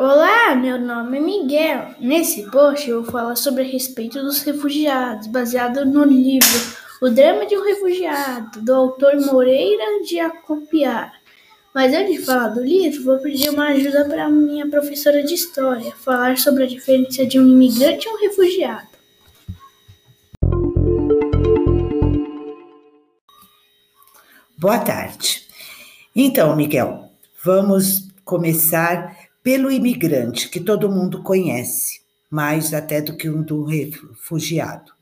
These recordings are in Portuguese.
Olá, meu nome é Miguel. Nesse post eu vou falar sobre a respeito dos refugiados, baseado no livro O Drama de um Refugiado, do autor Moreira de Acopiar. Mas antes de falar do livro, vou pedir uma ajuda para minha professora de história, falar sobre a diferença de um imigrante e um refugiado. Boa tarde. Então, Miguel, vamos começar pelo imigrante, que todo mundo conhece, mais até do que um do refugiado.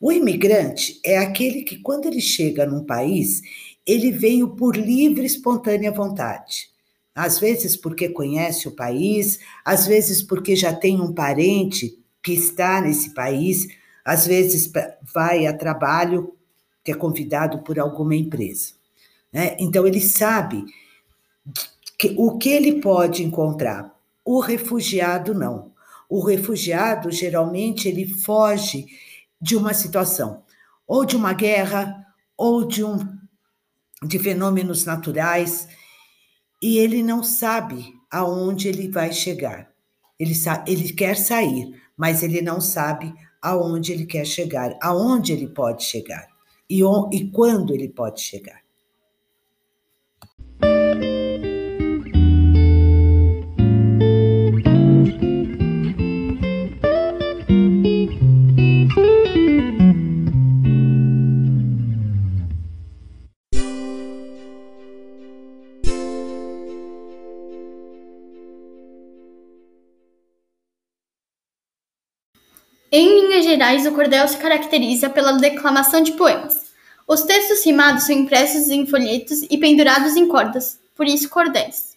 O imigrante é aquele que, quando ele chega num país, ele veio por livre, espontânea vontade. Às vezes porque conhece o país, às vezes porque já tem um parente que está nesse país, às vezes vai a trabalho, que é convidado por alguma empresa. Né? Então, ele sabe que, o que ele pode encontrar. O refugiado, não. O refugiado, geralmente, ele foge de uma situação, ou de uma guerra, ou de, um, de fenômenos naturais, e ele não sabe aonde ele vai chegar. Ele, ele quer sair, mas ele não sabe aonde ele quer chegar, aonde ele pode chegar e, e quando ele pode chegar. Em linhas gerais, o cordel se caracteriza pela declamação de poemas. Os textos rimados são impressos em folhetos e pendurados em cordas, por isso cordéis.